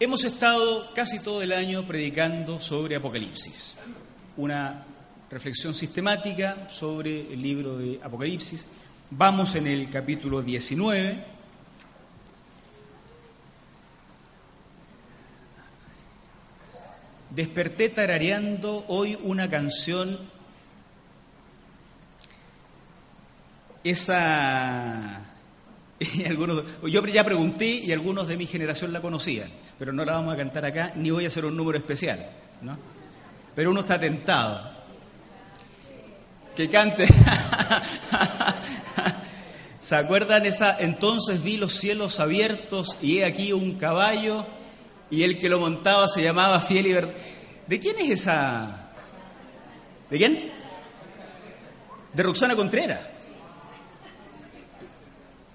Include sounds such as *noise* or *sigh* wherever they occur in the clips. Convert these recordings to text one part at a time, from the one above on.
Hemos estado casi todo el año predicando sobre Apocalipsis, una reflexión sistemática sobre el libro de Apocalipsis. Vamos en el capítulo 19. Desperté tarareando hoy una canción, esa... *laughs* algunos, yo ya pregunté y algunos de mi generación la conocían, pero no la vamos a cantar acá, ni voy a hacer un número especial, ¿no? Pero uno está tentado. Que cante. *laughs* ¿Se acuerdan esa? Entonces vi los cielos abiertos y he aquí un caballo y el que lo montaba se llamaba Fiel y Verdad. ¿De quién es esa? ¿De quién? De Roxana Contreras.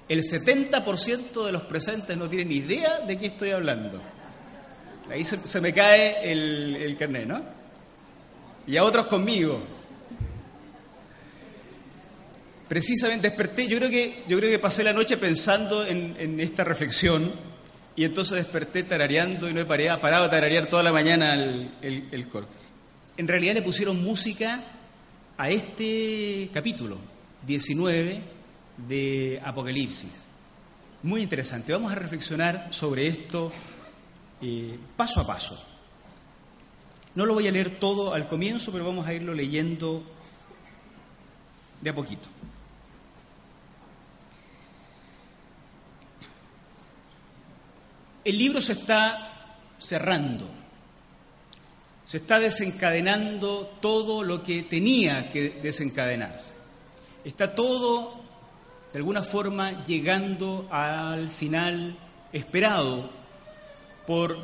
El 70% de los presentes no tienen idea de qué estoy hablando. Ahí se, me cae el, el carnet, ¿no? Y a otros conmigo. Precisamente desperté, yo creo que, yo creo que pasé la noche pensando en, esta reflexión y entonces desperté tarareando y no he parado, parado a tararear toda la mañana el, el, el coro. En realidad le pusieron música a este capítulo 19 de Apocalipsis. Muy interesante. Vamos a reflexionar sobre esto paso a paso. No lo voy a leer todo al comienzo, pero vamos a irlo leyendo de a poquito. El libro se está cerrando, se está desencadenando todo lo que tenía que desencadenarse. Está todo, de alguna forma, llegando al final esperado por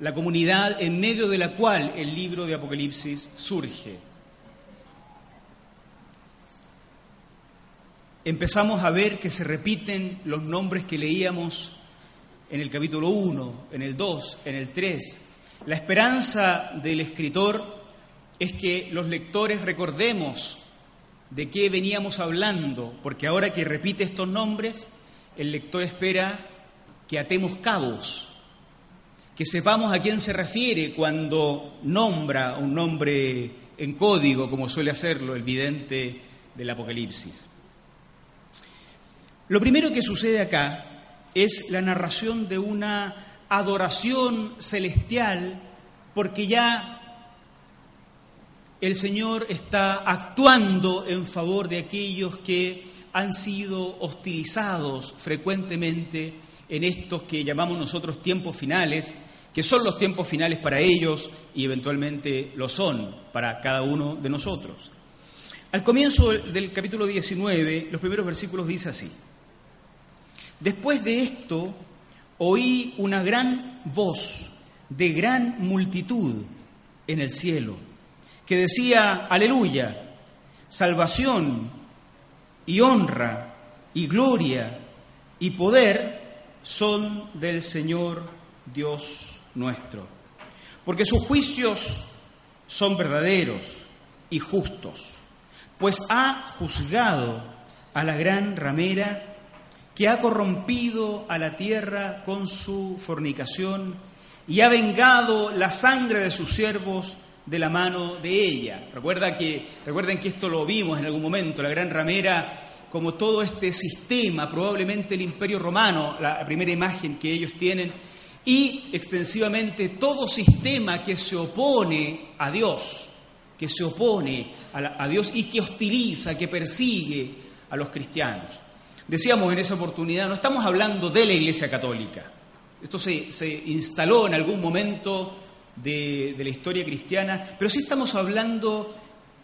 la comunidad en medio de la cual el libro de Apocalipsis surge. Empezamos a ver que se repiten los nombres que leíamos en el capítulo 1, en el 2, en el 3. La esperanza del escritor es que los lectores recordemos de qué veníamos hablando, porque ahora que repite estos nombres, el lector espera que atemos cabos, que sepamos a quién se refiere cuando nombra un nombre en código, como suele hacerlo el vidente del Apocalipsis. Lo primero que sucede acá es la narración de una adoración celestial, porque ya el Señor está actuando en favor de aquellos que han sido hostilizados frecuentemente en estos que llamamos nosotros tiempos finales, que son los tiempos finales para ellos y eventualmente lo son para cada uno de nosotros. Al comienzo del capítulo 19, los primeros versículos dice así, Después de esto, oí una gran voz de gran multitud en el cielo, que decía, aleluya, salvación y honra y gloria y poder son del Señor Dios nuestro, porque sus juicios son verdaderos y justos, pues ha juzgado a la gran ramera que ha corrompido a la tierra con su fornicación y ha vengado la sangre de sus siervos de la mano de ella. Recuerda que, recuerden que esto lo vimos en algún momento, la gran ramera, como todo este sistema, probablemente el imperio romano, la primera imagen que ellos tienen, y extensivamente todo sistema que se opone a Dios, que se opone a, Dios y que hostiliza, que persigue a los cristianos. Decíamos en esa oportunidad, no estamos hablando de la Iglesia Católica. Esto se, se instaló en algún momento de, de, la historia cristiana, pero sí estamos hablando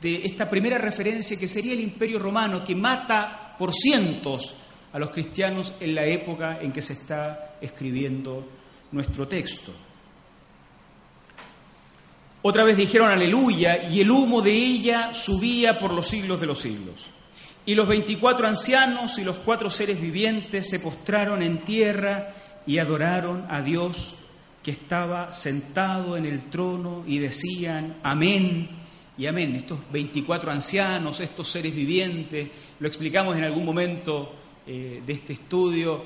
de esta primera referencia que sería el Imperio Romano, que mata por cientos a los cristianos en la época en que se está escribiendo nuestro texto. Otra vez dijeron aleluya y el humo de ella subía por los siglos de los siglos. Y los veinticuatro ancianos y los cuatro seres vivientes se postraron en tierra y adoraron a Dios que estaba sentado en el trono y decían, amén y amén. Estos veinticuatro ancianos, estos seres vivientes, lo explicamos en algún momento eh, de este estudio,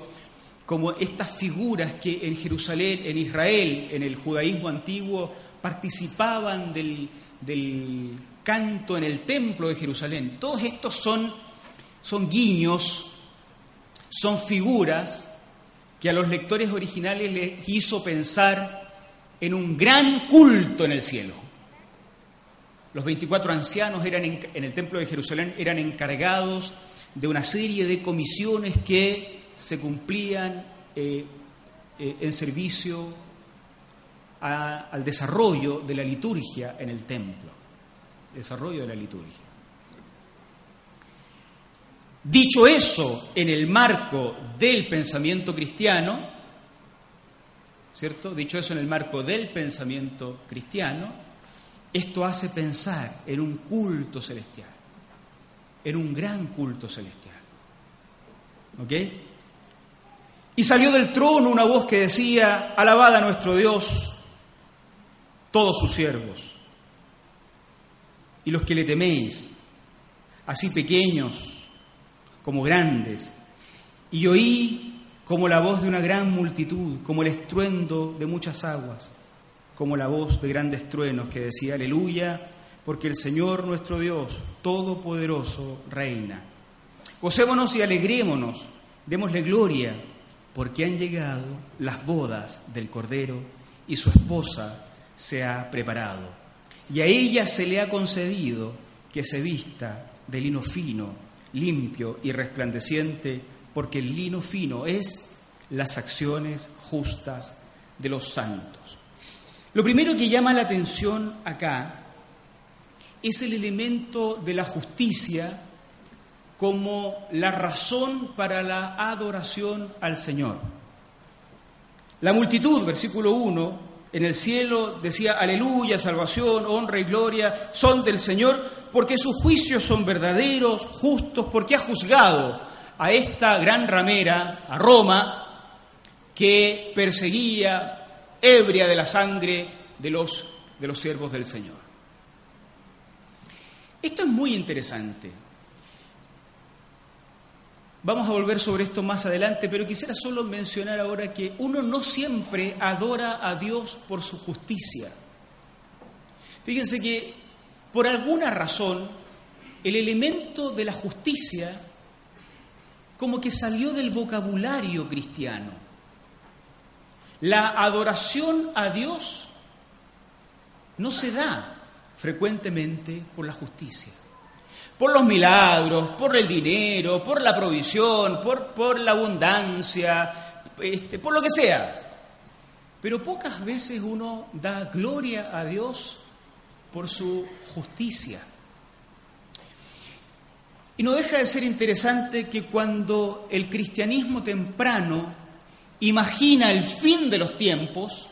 como estas figuras que en Jerusalén, en Israel, en el judaísmo antiguo, participaban del, canto en el templo de Jerusalén. Todos estos son, son guiños, son figuras que a los lectores originales les hizo pensar en un gran culto en el cielo. Los 24 ancianos eran en, el templo de Jerusalén eran encargados de una serie de comisiones que se cumplían eh, eh, en servicio al desarrollo de la liturgia en el templo. Desarrollo de la liturgia. Dicho eso, en el marco del pensamiento cristiano, ¿cierto? Dicho eso en el marco del pensamiento cristiano, esto hace pensar en un culto celestial, en un gran culto celestial. ¿Ok? Y salió del trono una voz que decía, alabad a nuestro Dios, todos sus siervos, y los que le teméis, así pequeños como grandes. Y oí como la voz de una gran multitud, como el estruendo de muchas aguas, como la voz de grandes truenos que decía, aleluya, porque el Señor nuestro Dios, Todopoderoso, reina. Gocémonos y alegrémonos, démosle gloria, porque han llegado las bodas del Cordero y su esposa se ha preparado. Y a ella se le ha concedido que se vista de lino fino, limpio y resplandeciente, porque el lino fino es las acciones justas de los santos. Lo primero que llama la atención acá es el elemento de la justicia como la razón para la adoración al Señor. La multitud, versículo 1, en el cielo decía, aleluya, salvación, honra y gloria son del Señor, porque sus juicios son verdaderos, justos, porque ha juzgado a esta gran ramera, a Roma, que perseguía, ebria de la sangre de los, de los siervos del Señor. Esto es muy interesante. Vamos a volver sobre esto más adelante, pero quisiera solo mencionar ahora que uno no siempre adora a Dios por su justicia. Fíjense que por alguna razón el elemento de la justicia como que salió del vocabulario cristiano. La adoración a Dios no se da frecuentemente por la justicia por los milagros, por el dinero, por la provisión, por, por la abundancia, este, por lo que sea. Pero pocas veces uno da gloria a Dios por su justicia. Y no deja de ser interesante que cuando el cristianismo temprano imagina el fin de los tiempos,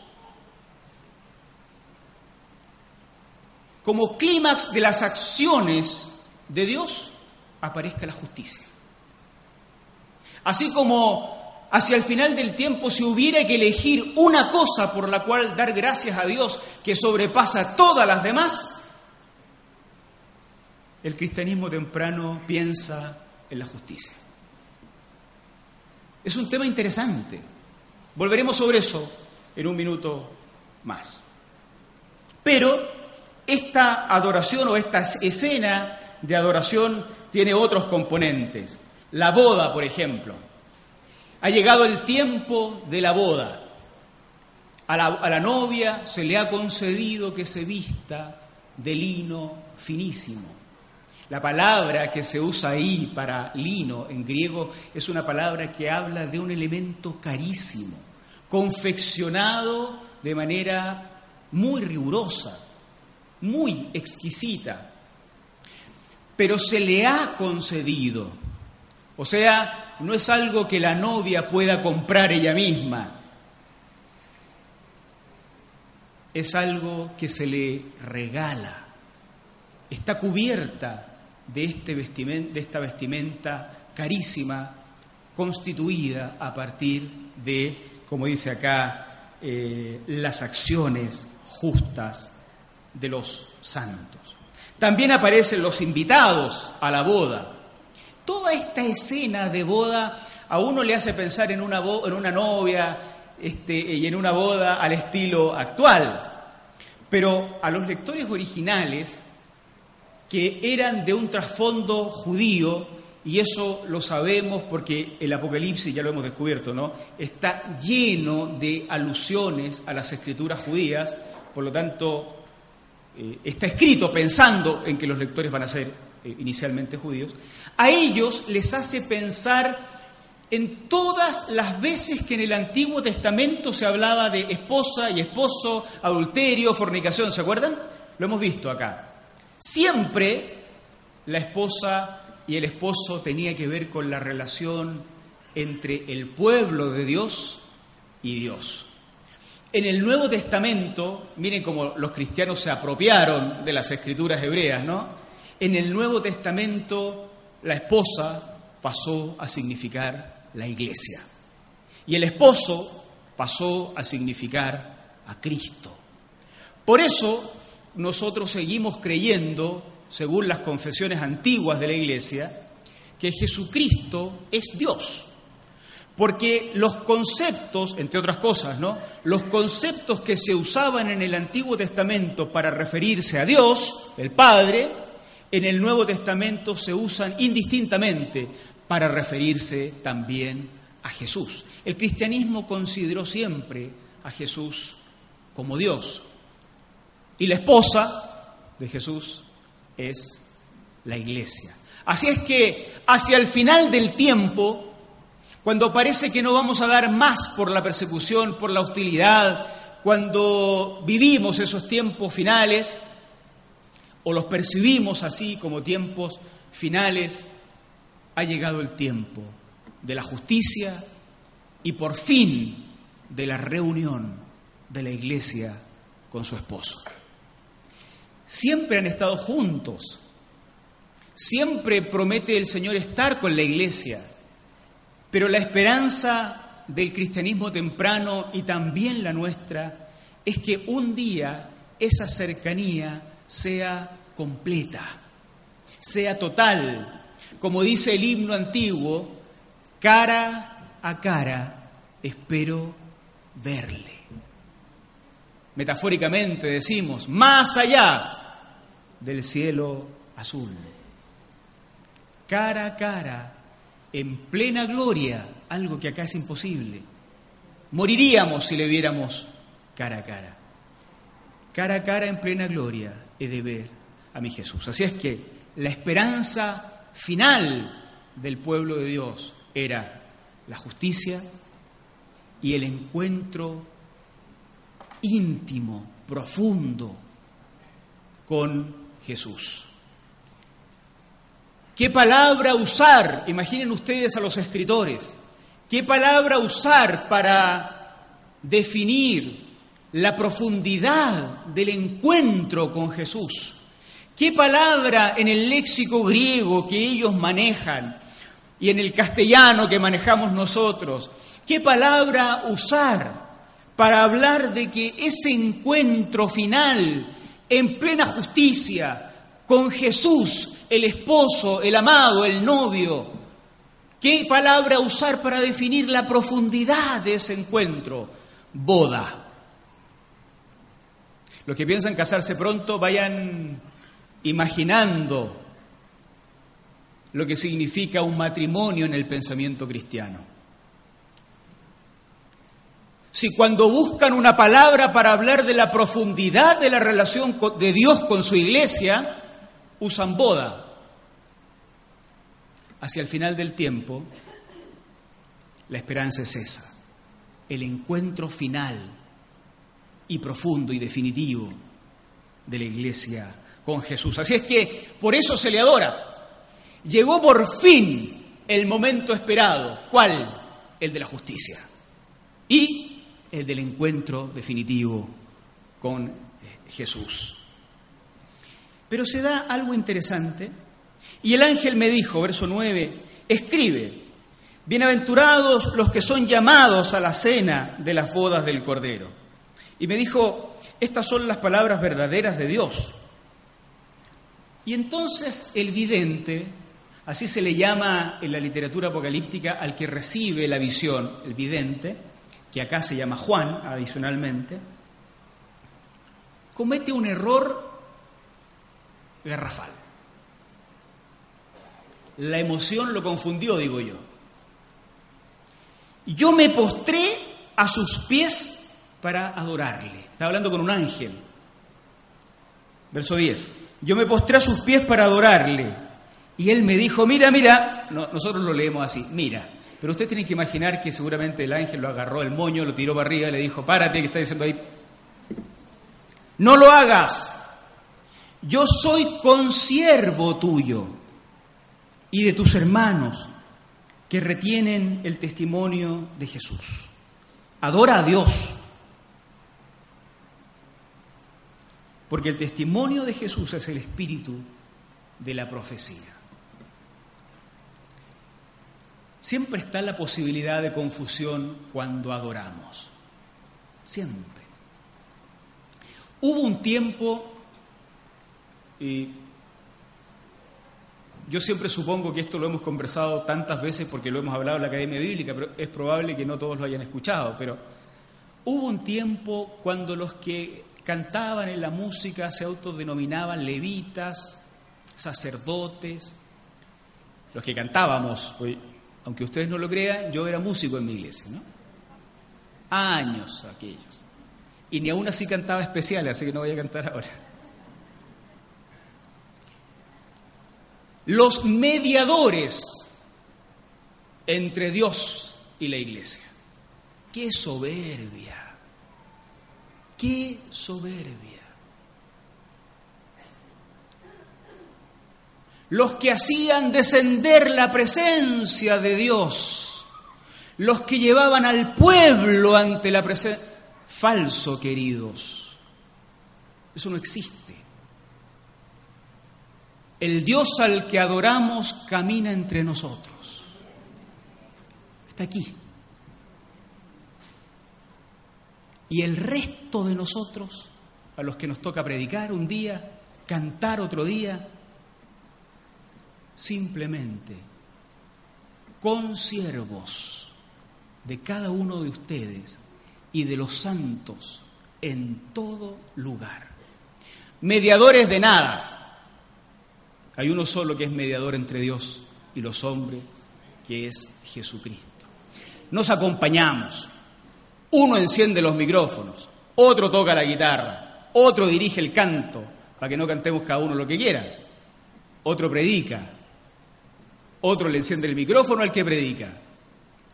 como clímax de las acciones de Dios aparezca la justicia. Así como hacia el final del tiempo si hubiera que elegir una cosa por la cual dar gracias a Dios que sobrepasa todas las demás, el cristianismo temprano piensa en la justicia. Es un tema interesante. Volveremos sobre eso en un minuto más. Pero esta adoración o esta escena de adoración tiene otros componentes. La boda, por ejemplo. Ha llegado el tiempo de la boda. A la, novia se le ha concedido que se vista de lino finísimo. La palabra que se usa ahí para lino en griego es una palabra que habla de un elemento carísimo, confeccionado de manera muy rigurosa, muy exquisita pero se le ha concedido. O sea, no es algo que la novia pueda comprar ella misma. Es algo que se le regala. Está cubierta de, este de esta vestimenta carísima, constituida a partir de, como dice acá, eh, las acciones justas de los santos. También aparecen los invitados a la boda. Toda esta escena de boda a uno le hace pensar en una, en una novia este, y en una boda al estilo actual. Pero a los lectores originales, que eran de un trasfondo judío, y eso lo sabemos porque el Apocalipsis, ya lo hemos descubierto, ¿no? Está lleno de alusiones a las escrituras judías, por lo tanto, eh, está escrito pensando en que los lectores van a ser eh, inicialmente judíos. A ellos les hace pensar en todas las veces que en el Antiguo Testamento se hablaba de esposa y esposo, adulterio, fornicación, ¿se acuerdan? Lo hemos visto acá. Siempre la esposa y el esposo tenía que ver con la relación entre el pueblo de Dios y Dios. En el Nuevo Testamento, miren cómo los cristianos se apropiaron de las escrituras hebreas, ¿no? En el Nuevo Testamento la esposa pasó a significar la iglesia y el esposo pasó a significar a Cristo. Por eso nosotros seguimos creyendo según las confesiones antiguas de la Iglesia, que Jesucristo es Dios. Porque los conceptos, entre otras cosas, ¿no? Los conceptos que se usaban en el Antiguo Testamento para referirse a Dios, el Padre, en el Nuevo Testamento se usan indistintamente para referirse también a Jesús. El cristianismo consideró siempre a Jesús como Dios. Y la esposa de Jesús es la iglesia. Así es que hacia el final del tiempo, cuando parece que no vamos a dar más por la persecución, por la hostilidad, cuando vivimos esos tiempos finales, o los percibimos así como tiempos finales, ha llegado el tiempo de la justicia y por fin de la reunión de la iglesia con su esposo siempre han estado juntos. Siempre promete el Señor estar con la iglesia. Pero la esperanza del cristianismo temprano y también la nuestra es que un día esa cercanía sea completa, sea total. Como dice el himno antiguo, cara a cara espero verle. Metafóricamente decimos, más allá del cielo azul. Cara a cara, en plena gloria, algo que acá es imposible. Moriríamos si le viéramos cara a cara. Cara a cara en plena gloria he de ver a mi Jesús. Así es que la esperanza final del pueblo de Dios era la justicia y el encuentro íntimo, profundo con Jesús. ¿Qué palabra usar? Imaginen ustedes a los escritores. ¿Qué palabra usar para definir la profundidad del encuentro con Jesús? ¿Qué palabra en el léxico griego que ellos manejan y en el castellano que manejamos nosotros? ¿Qué palabra usar para hablar de que ese encuentro final en plena justicia, con Jesús, el esposo, el amado, el novio. ¿Qué palabra usar para definir la profundidad de ese encuentro? Boda. Los que piensan casarse pronto vayan imaginando lo que significa un matrimonio en el pensamiento cristiano. Si cuando buscan una palabra para hablar de la profundidad de la relación de Dios con su iglesia, usan boda. Hacia el final del tiempo, la esperanza es esa, el encuentro final y profundo y definitivo de la iglesia con Jesús. Así es que por eso se le adora. Llegó por fin el momento esperado. ¿Cuál? El de la justicia. Y el del encuentro definitivo con Jesús. Pero se da algo interesante y el ángel me dijo, verso 9, escribe, bienaventurados los que son llamados a la cena de las bodas del Cordero. Y me dijo, estas son las palabras verdaderas de Dios. Y entonces el vidente Así se le llama en la literatura apocalíptica al que recibe la visión, el vidente, que acá se llama Juan adicionalmente, comete un error garrafal. La emoción lo confundió, digo yo. Yo me postré a sus pies para adorarle. Está hablando con un ángel. Verso 10. Yo me postré a sus pies para adorarle. Y él me dijo, mira, mira, nosotros lo leemos así, mira. Pero usted tiene que imaginar que seguramente el ángel lo agarró el moño, lo tiró para arriba y le dijo, párate, que está diciendo ahí. No lo hagas. Yo soy consiervo tuyo y de tus hermanos que retienen el testimonio de Jesús. Adora a Dios. Porque el testimonio de Jesús es el espíritu de la profecía. Siempre está la posibilidad de confusión cuando adoramos. Siempre. Hubo un tiempo, y yo siempre supongo que esto lo hemos conversado tantas veces porque lo hemos hablado en la Academia Bíblica, pero es probable que no todos lo hayan escuchado, pero hubo un tiempo cuando los que cantaban en la música se autodenominaban levitas, sacerdotes, los que cantábamos, aunque ustedes no lo crean, yo era músico en mi iglesia, ¿no? Años aquellos. Y ni aún así cantaba especiales, así que no voy a cantar ahora. Los mediadores entre Dios y la iglesia. ¡Qué soberbia! ¡Qué soberbia! Los que hacían descender la presencia de Dios, los que llevaban al pueblo ante la presencia... Falso, queridos. Eso no existe. El Dios al que adoramos camina entre nosotros. Está aquí. Y el resto de nosotros, a los que nos toca predicar un día, cantar otro día, simplemente consiervos de cada uno de ustedes y de los santos en todo lugar. Mediadores de nada hay uno solo que es mediador entre Dios y los hombres, que es Jesucristo. Nos acompañamos. Uno enciende los micrófonos, otro toca la guitarra, otro dirige el canto, para que no cantemos cada uno lo que quiera. Otro predica, otro le enciende el micrófono al que predica.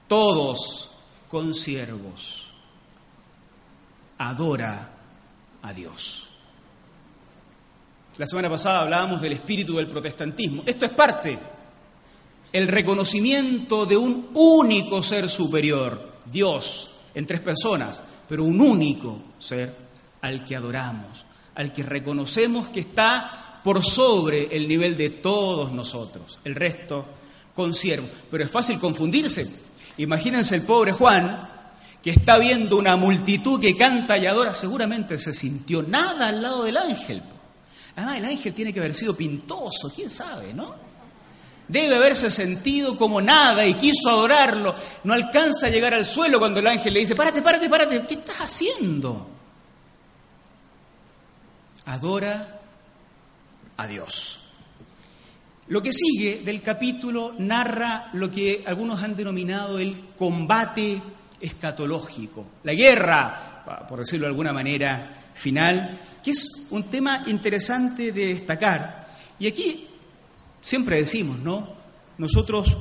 Todos consiervos. Adora a Dios. La semana pasada hablábamos del espíritu del protestantismo. Esto es parte, el reconocimiento de un único ser superior, Dios, en tres personas, pero un único ser al que adoramos, al que reconocemos que está por sobre el nivel de todos nosotros. El resto, consiervo. Pero es fácil confundirse. Imagínense el pobre Juan, que está viendo una multitud que canta y adora, seguramente se sintió nada al lado del ángel. Además, el ángel tiene que haber sido pintoso, quién sabe, ¿no? Debe haberse sentido como nada y quiso adorarlo. No alcanza a llegar al suelo cuando el ángel le dice, párate, párate, párate, ¿qué estás haciendo? Adora a Dios. Lo que sigue del capítulo narra lo que algunos han denominado el combate escatológico, la guerra, por decirlo de alguna manera, final, que es un tema interesante de destacar. Y aquí siempre decimos, ¿no? Nosotros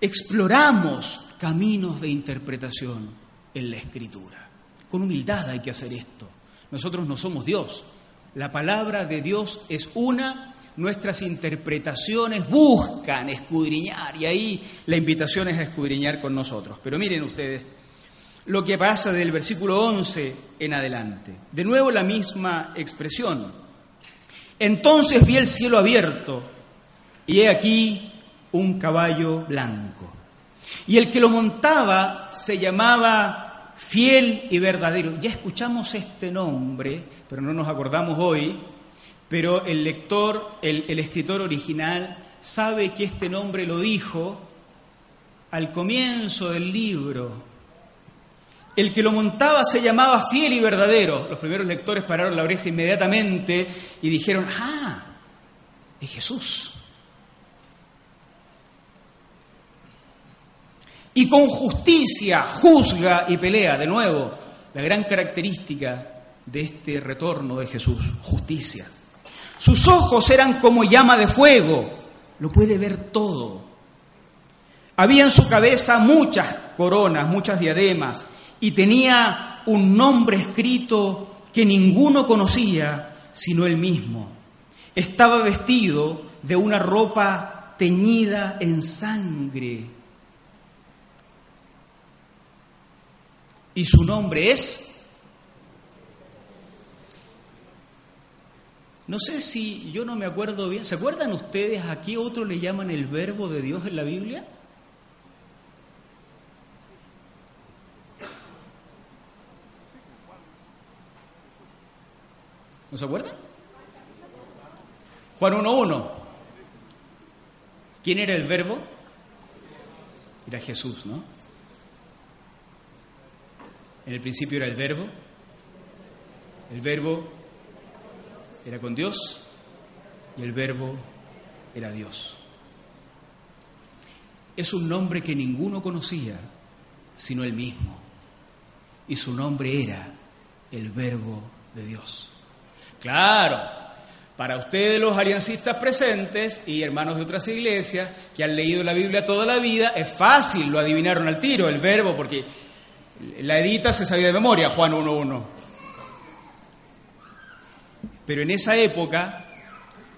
exploramos caminos de interpretación en la escritura. Con humildad hay que hacer esto. Nosotros no somos Dios. La palabra de Dios es una, nuestras interpretaciones buscan escudriñar y ahí la invitación es a escudriñar con nosotros. Pero miren ustedes, lo que pasa del versículo 11 en adelante. De nuevo la misma expresión. Entonces vi el cielo abierto y he aquí un caballo blanco. Y el que lo montaba se llamaba fiel y verdadero. Ya escuchamos este nombre, pero no nos acordamos hoy, pero el lector, el, el escritor original sabe que este nombre lo dijo al comienzo del libro. El que lo montaba se llamaba fiel y verdadero. Los primeros lectores pararon la oreja inmediatamente y dijeron, ah, es Jesús. Y con justicia juzga y pelea, de nuevo, la gran característica de este retorno de Jesús, justicia. Sus ojos eran como llama de fuego, lo puede ver todo. Había en su cabeza muchas coronas, muchas diademas, y tenía un nombre escrito que ninguno conocía sino él mismo. Estaba vestido de una ropa teñida en sangre. Y su nombre es... No sé si yo no me acuerdo bien. ¿Se acuerdan ustedes a qué otro le llaman el verbo de Dios en la Biblia? ¿No se acuerdan? Juan 1.1. ¿Quién era el verbo? Era Jesús, ¿no? En el principio era el verbo. El verbo era con Dios y el verbo era Dios. Es un nombre que ninguno conocía sino él mismo. Y su nombre era el verbo de Dios. Claro, para ustedes los aliancistas presentes y hermanos de otras iglesias que han leído la Biblia toda la vida, es fácil, lo adivinaron al tiro, el verbo, porque la edita se sabía de memoria, Juan 1.1. Pero en esa época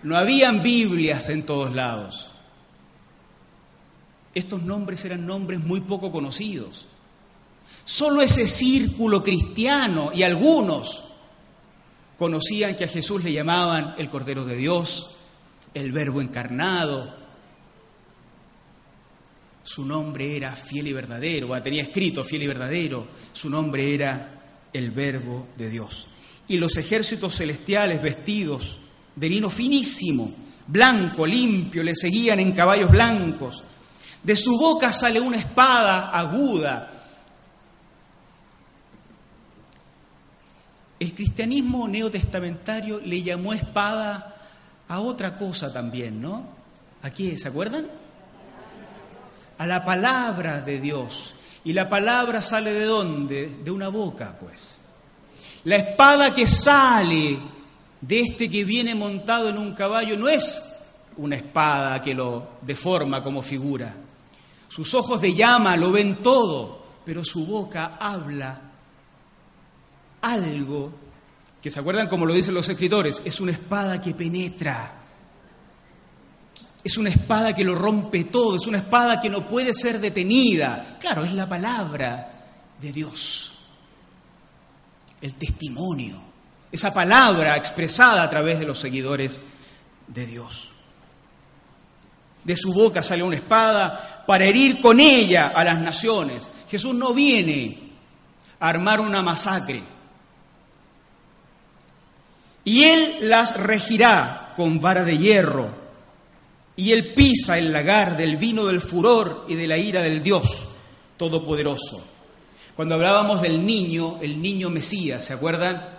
no habían Biblias en todos lados. Estos nombres eran nombres muy poco conocidos. Solo ese círculo cristiano y algunos conocían que a Jesús le llamaban el Cordero de Dios, el Verbo encarnado. Su nombre era fiel y verdadero, tenía escrito fiel y verdadero, su nombre era el Verbo de Dios. Y los ejércitos celestiales vestidos de lino finísimo, blanco, limpio, le seguían en caballos blancos. De su boca sale una espada aguda El cristianismo neotestamentario le llamó espada a otra cosa también, ¿no? ¿A qué? ¿Se acuerdan? A la palabra de Dios. Y la palabra sale de dónde? De una boca, pues. La espada que sale de este que viene montado en un caballo no es una espada que lo deforma como figura. Sus ojos de llama lo ven todo, pero su boca habla algo que se acuerdan como lo dicen los escritores, es una espada que penetra, es una espada que lo rompe todo, es una espada que no puede ser detenida. Claro, es la palabra de Dios, el testimonio, esa palabra expresada a través de los seguidores de Dios. De su boca sale una espada para herir con ella a las naciones. Jesús no viene a armar una masacre. Y él las regirá con vara de hierro, y él pisa el lagar del vino del furor y de la ira del Dios Todopoderoso. Cuando hablábamos del niño, el niño Mesías, ¿se acuerdan?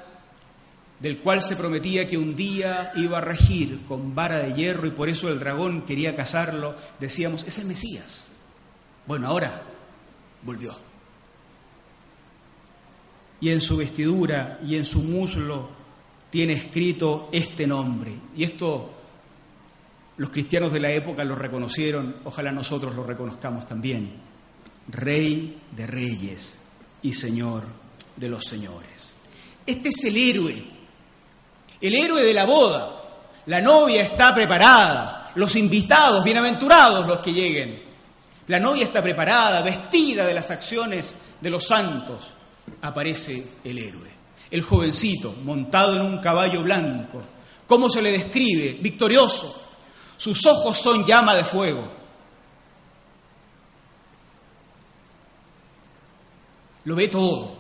Del cual se prometía que un día iba a regir con vara de hierro y por eso el dragón quería cazarlo, decíamos, es el Mesías. Bueno, ahora volvió. Y en su vestidura y en su muslo tiene escrito este nombre. Y esto los cristianos de la época lo reconocieron, ojalá nosotros lo reconozcamos también. Rey de reyes y Señor de los señores. Este es el héroe, el héroe de la boda. La novia está preparada, los invitados, bienaventurados los que lleguen. La novia está preparada, vestida de las acciones de los santos. Aparece el héroe el jovencito montado en un caballo blanco. ¿Cómo se le describe? Victorioso. Sus ojos son llama de fuego. Lo ve todo.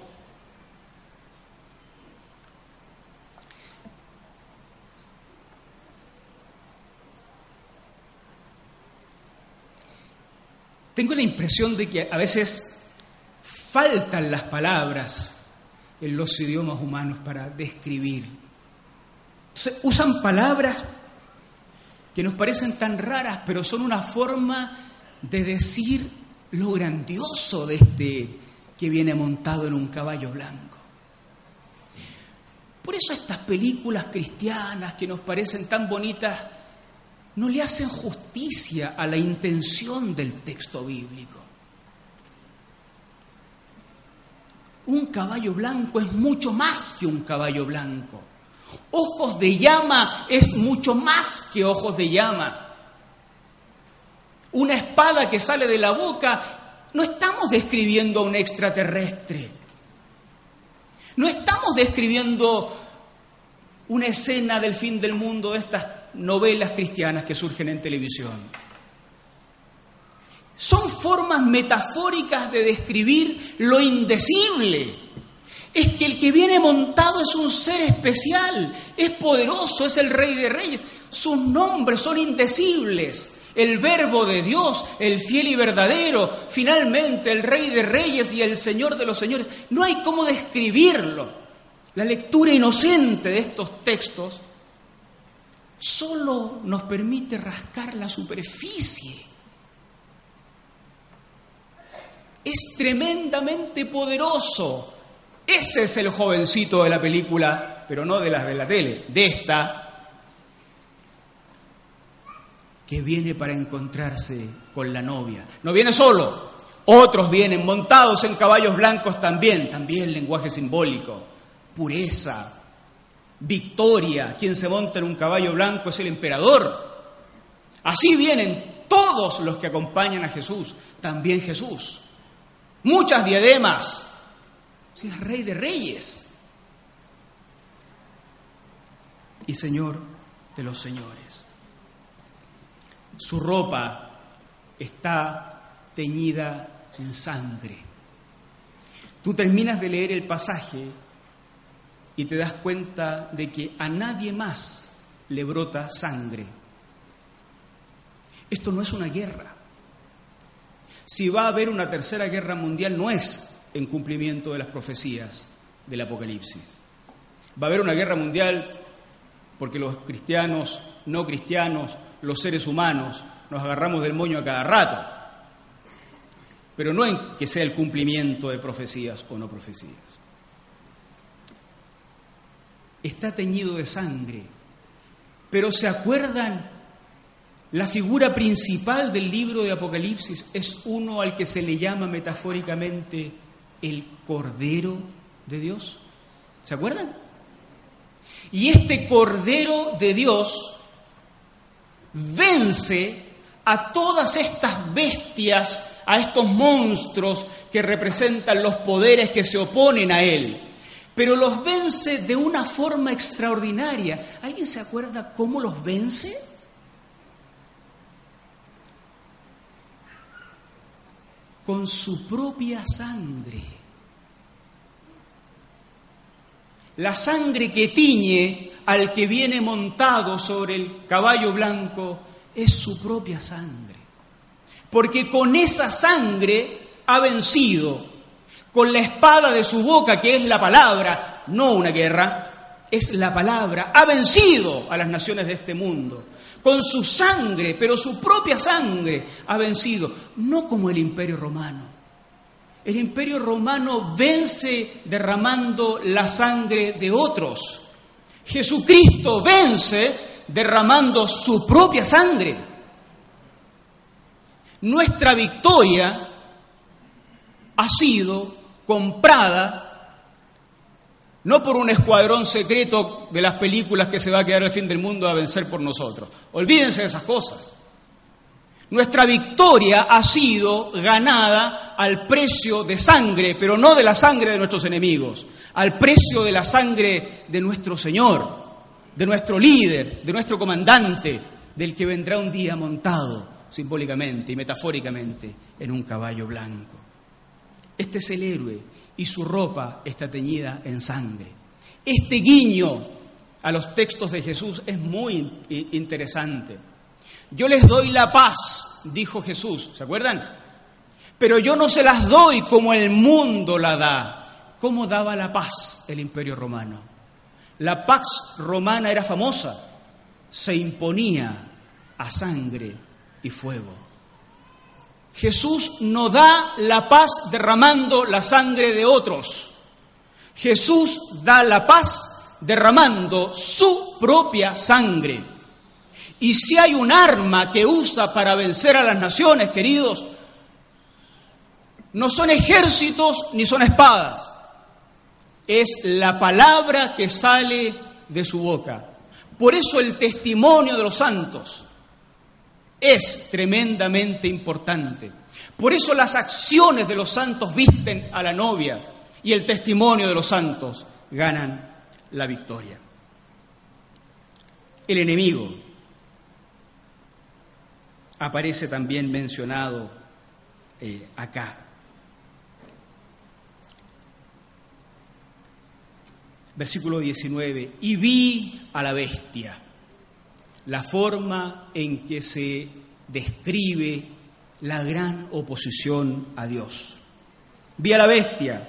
tengo la impresión de que a veces faltan las palabras en los idiomas humanos para describir. Entonces, usan palabras que nos parecen tan raras, pero son una forma de decir lo grandioso de este que viene montado en un caballo blanco. Por eso estas películas cristianas que nos parecen tan bonitas no le hacen justicia a la intención del texto bíblico. Un caballo blanco es mucho más que un caballo blanco. Ojos de llama es mucho más que ojos de llama. Una espada que sale de la boca, no estamos describiendo a un extraterrestre. No estamos describiendo una escena del fin del mundo de estas novelas cristianas que surgen en televisión. Son formas metafóricas de describir lo indecible. Es que el que viene montado es un ser especial, es poderoso, es el rey de reyes. Sus nombres son indecibles. El verbo de Dios, el fiel y verdadero, finalmente el rey de reyes y el señor de los señores. No hay cómo describirlo. La lectura inocente de estos textos solo nos permite rascar la superficie. Es tremendamente poderoso. Ese es el jovencito de la película, pero no de las de la tele, de esta, que viene para encontrarse con la novia. No viene solo, otros vienen montados en caballos blancos también, también lenguaje simbólico, pureza, victoria. Quien se monta en un caballo blanco es el emperador. Así vienen todos los que acompañan a Jesús, también Jesús. Muchas diademas. Si es rey de reyes y señor de los señores. Su ropa está teñida en sangre. Tú terminas de leer el pasaje y te das cuenta de que a nadie más le brota sangre. Esto no es una guerra. Si va a haber una tercera guerra mundial, no es en cumplimiento de las profecías del Apocalipsis. Va a haber una guerra mundial porque los cristianos, no cristianos, los seres humanos, nos agarramos del moño a cada rato. Pero no en que sea el cumplimiento de profecías o no profecías está teñido de sangre. Pero ¿se acuerdan? La figura principal del libro de Apocalipsis es uno al que se le llama metafóricamente el Cordero de Dios. ¿Se acuerdan? Y este Cordero de Dios vence a todas estas bestias, a estos monstruos que representan los poderes que se oponen a Él pero los vence de una forma extraordinaria. ¿Alguien se acuerda cómo los vence? Con su propia sangre. La sangre que tiñe al que viene montado sobre el caballo blanco es su propia sangre. Porque con esa sangre ha vencido con la espada de su boca, que es la palabra, no una guerra, es la palabra, ha vencido a las naciones de este mundo. Con su sangre, pero su propia sangre, ha vencido, no como el imperio romano. El imperio romano vence derramando la sangre de otros. Jesucristo vence derramando su propia sangre. Nuestra victoria ha sido comprada no por un escuadrón secreto de las películas que se va a quedar al fin del mundo a vencer por nosotros. Olvídense de esas cosas. Nuestra victoria ha sido ganada al precio de sangre, pero no de la sangre de nuestros enemigos, al precio de la sangre de nuestro Señor, de nuestro líder, de nuestro comandante, del que vendrá un día montado simbólicamente y metafóricamente en un caballo blanco. Este es el héroe y su ropa está teñida en sangre. Este guiño a los textos de Jesús es muy interesante. Yo les doy la paz, dijo Jesús, ¿se acuerdan? Pero yo no se las doy como el mundo la da. ¿Cómo daba la paz el imperio romano? La paz romana era famosa, se imponía a sangre y fuego. Jesús no da la paz derramando la sangre de otros. Jesús da la paz derramando su propia sangre. Y si hay un arma que usa para vencer a las naciones, queridos, no son ejércitos ni son espadas, es la palabra que sale de su boca. Por eso el testimonio de los santos es tremendamente importante. Por eso las acciones de los santos visten a la novia y el testimonio de los santos ganan la victoria. El enemigo aparece también mencionado eh, acá. Versículo 19, y vi a la bestia, la forma en que se describe la gran oposición a Dios. Vi a la bestia,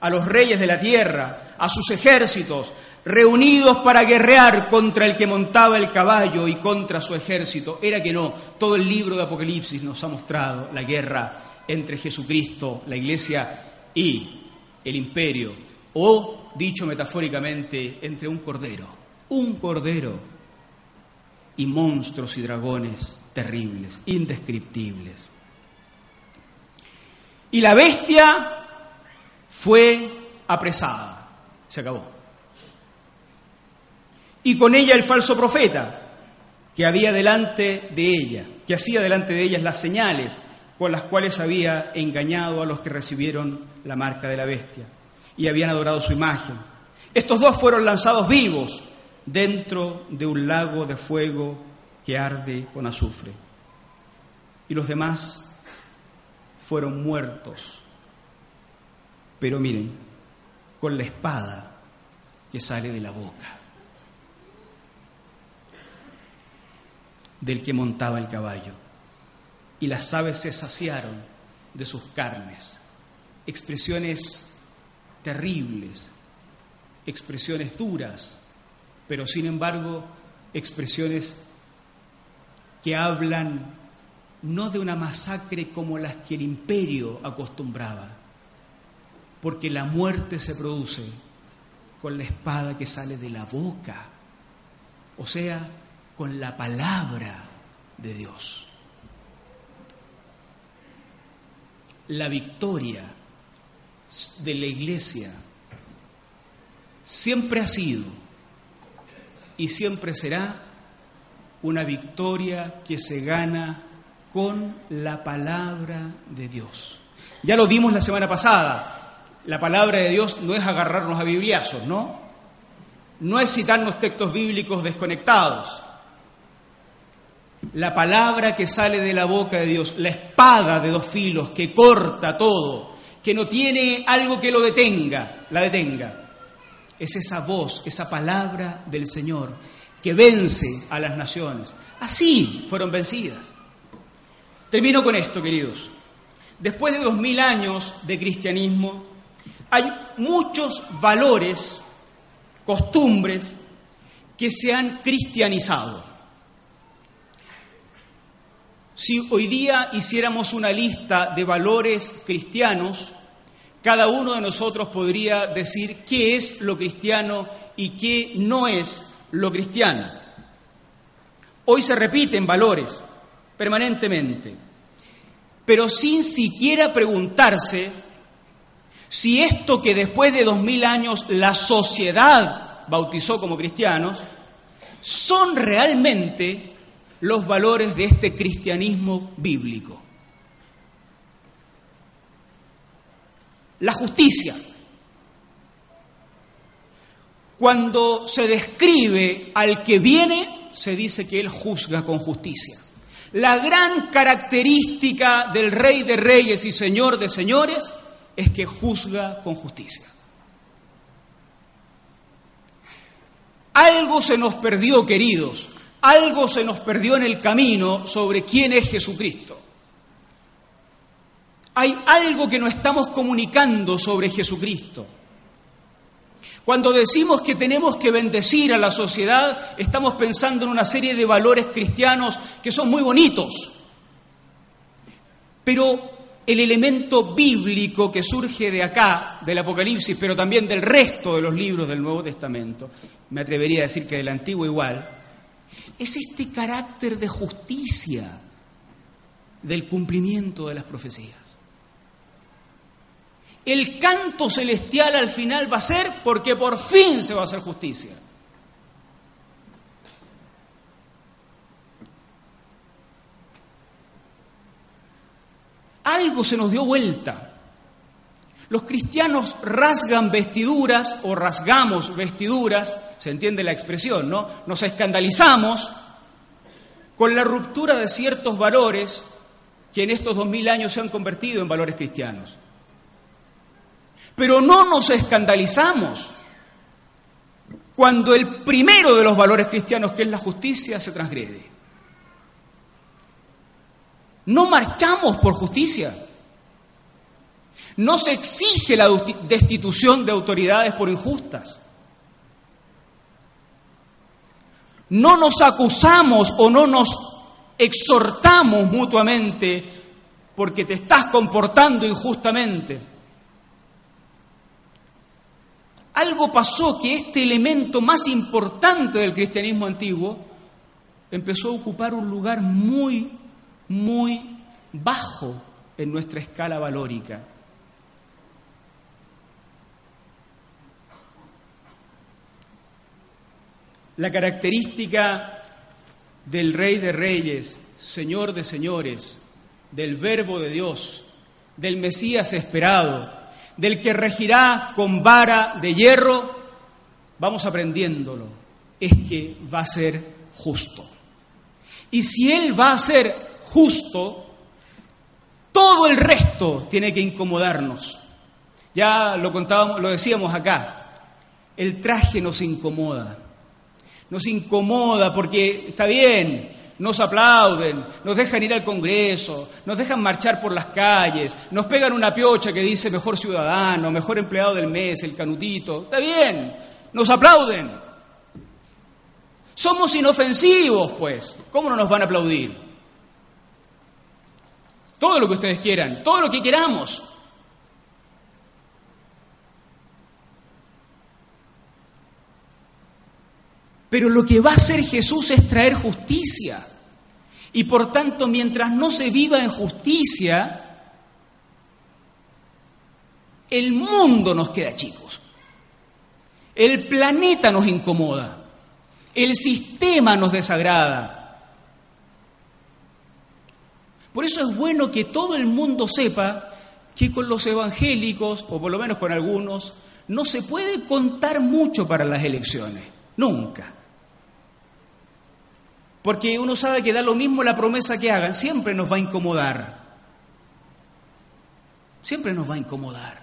a los reyes de la tierra, a sus ejércitos, reunidos para guerrear contra el que montaba el caballo y contra su ejército. Era que no, todo el libro de Apocalipsis nos ha mostrado la guerra entre Jesucristo, la iglesia y el imperio, o, dicho metafóricamente, entre un cordero, un cordero y monstruos y dragones terribles, indescriptibles. Y la bestia fue apresada se acabó. Y con ella el falso profeta, que había delante de ella, que hacía delante de ellas las señales con las cuales había engañado a los que recibieron la marca de la bestia y habían adorado su imagen. Estos dos fueron lanzados vivos dentro de un lago de fuego que arde con azufre. Y los demás fueron muertos. Pero miren, con la espada que sale de la boca del que montaba el caballo. Y las aves se saciaron de sus carnes. Expresiones terribles, expresiones duras, pero sin embargo expresiones que hablan no de una masacre como las que el imperio acostumbraba, porque la muerte se produce con la espada que sale de la boca, o sea, con la palabra de Dios. La victoria de la iglesia siempre ha sido y siempre será una victoria que se gana con la palabra de Dios. Ya lo vimos la semana pasada, la palabra de Dios no es agarrarnos a bibliazos, ¿no? No es citarnos textos bíblicos desconectados. La palabra que sale de la boca de Dios, la espada de dos filos que corta todo, que no tiene algo que lo detenga, la detenga. Es esa voz, esa palabra del Señor que vence a las naciones. Así fueron vencidas. Termino con esto, queridos. Después de dos mil años de cristianismo, hay muchos valores, costumbres que se han cristianizado. Si hoy día hiciéramos una lista de valores cristianos, cada uno de nosotros podría decir qué es lo cristiano y qué no es lo cristiano. Hoy se repiten valores permanentemente, pero sin siquiera preguntarse si esto que después de dos mil años la sociedad bautizó como cristianos, son realmente los valores de este cristianismo bíblico. La justicia. Cuando se describe al que viene, se dice que él juzga con justicia. La gran característica del rey de reyes y señor de señores es que juzga con justicia. Algo se nos perdió, queridos, algo se nos perdió en el camino sobre quién es Jesucristo. Hay algo que no estamos comunicando sobre Jesucristo. Cuando decimos que tenemos que bendecir a la sociedad, estamos pensando en una serie de valores cristianos que son muy bonitos. Pero el elemento bíblico que surge de acá, del Apocalipsis, pero también del resto de los libros del Nuevo Testamento, me atrevería a decir que del Antiguo igual, es este carácter de justicia del cumplimiento de las profecías. El canto celestial al final va a ser porque por fin se va a hacer justicia. Algo se nos dio vuelta. Los cristianos rasgan vestiduras o rasgamos vestiduras, se entiende la expresión, ¿no? Nos escandalizamos con la ruptura de ciertos valores que en estos dos mil años se han convertido en valores cristianos. Pero no nos escandalizamos cuando el primero de los valores cristianos, que es la justicia, se transgrede. No marchamos por justicia. No se exige la destitución de autoridades por injustas. No nos acusamos o no nos exhortamos mutuamente porque te estás comportando injustamente. Algo pasó que este elemento más importante del cristianismo antiguo empezó a ocupar un lugar muy, muy bajo en nuestra escala valórica. La característica del Rey de Reyes, Señor de Señores, del Verbo de Dios, del Mesías esperado, del que regirá con vara de hierro, vamos aprendiéndolo, es que va a ser justo. Y si Él va a ser justo, todo el resto tiene que incomodarnos. Ya lo contábamos, lo decíamos acá. El traje nos incomoda. Nos incomoda porque está bien, nos aplauden, nos dejan ir al Congreso, nos dejan marchar por las calles, nos pegan una piocha que dice mejor ciudadano, mejor empleado del mes, el canutito. Está bien, nos aplauden. Somos inofensivos, pues. ¿Cómo no nos van a aplaudir? Todo lo que ustedes quieran, todo lo que queramos. Pero lo que va a hacer Jesús es traer justicia. Y por tanto, mientras no se viva en justicia, el mundo nos queda chicos. El planeta nos incomoda. El sistema nos desagrada. Por eso es bueno que todo el mundo sepa que con los evangélicos, o por lo menos con algunos, no se puede contar mucho para las elecciones. Nunca. Porque uno sabe que da lo mismo la promesa que hagan, siempre nos va a incomodar. Siempre nos va a incomodar.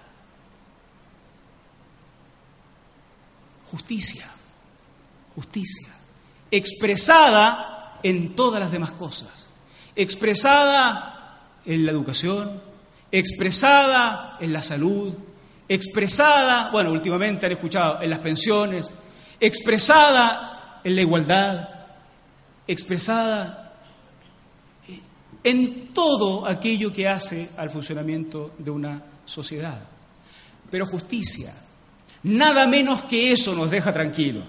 Justicia, justicia, expresada en todas las demás cosas, expresada en la educación, expresada en la salud, expresada, bueno, últimamente han escuchado, en las pensiones, expresada en la igualdad, expresada en todo aquello que hace al funcionamiento de una sociedad. Pero justicia, nada menos que eso nos deja tranquilos.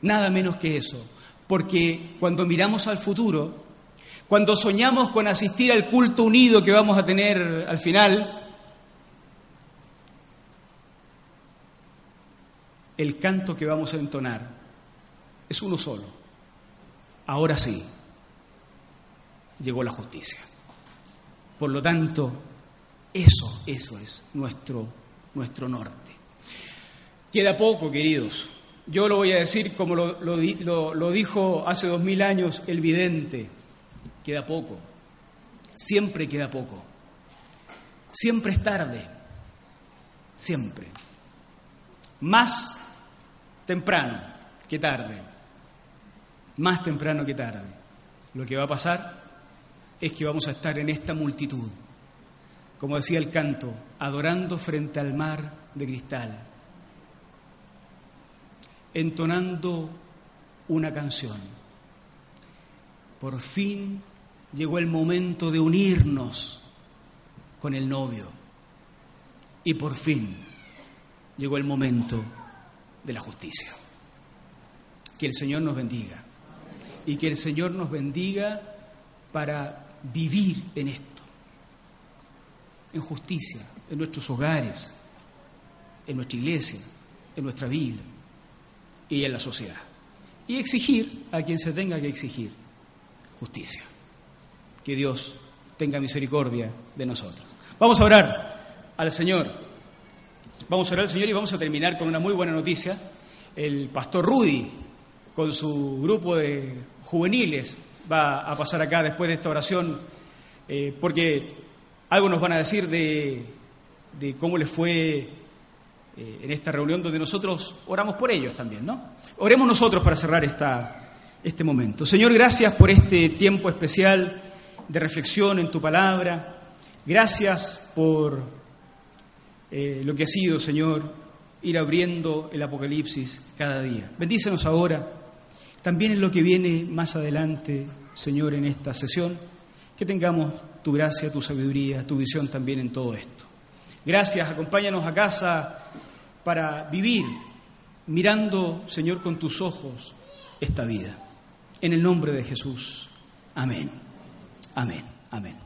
Nada menos que eso. Porque cuando miramos al futuro, cuando soñamos con asistir al culto unido que vamos a tener al final, el canto que vamos a entonar es uno solo ahora sí, llegó la justicia. Por lo tanto, eso, eso es nuestro, nuestro norte. Queda poco, queridos. Yo lo voy a decir como lo, lo dijo hace dos mil años el vidente. Queda poco. Siempre queda poco. Siempre es tarde. Siempre. Más temprano que tarde más temprano que tarde. Lo que va a pasar es que vamos a estar en esta multitud, como decía el canto, adorando frente al mar de cristal, entonando una canción. Por fin llegó el momento de unirnos con el novio y por fin llegó el momento de la justicia. Que el Señor nos bendiga y que el Señor nos bendiga para vivir en esto, en justicia, en nuestros hogares, en nuestra iglesia, en nuestra vida y en la sociedad. Y exigir a quien se tenga que exigir justicia. Que Dios tenga misericordia de nosotros. Vamos a orar al Señor. Vamos a orar al Señor y vamos a terminar con una muy buena noticia. El pastor Rudy, con su grupo de juveniles, va a pasar acá después de esta oración, eh, porque algo nos van a decir de, cómo les fue eh, en esta reunión donde nosotros oramos por ellos también, ¿no? Oremos nosotros para cerrar esta, este momento. Señor, gracias por este tiempo especial de reflexión en tu palabra. Gracias por eh, lo que ha sido, Señor, ir abriendo el Apocalipsis cada día. Bendícenos ahora, también en lo que viene más adelante, Señor, en esta sesión, que tengamos tu gracia, tu sabiduría, tu visión también en todo esto. Gracias, acompáñanos a casa para vivir mirando, Señor, con tus ojos esta vida. En el nombre de Jesús. Amén. Amén. Amén.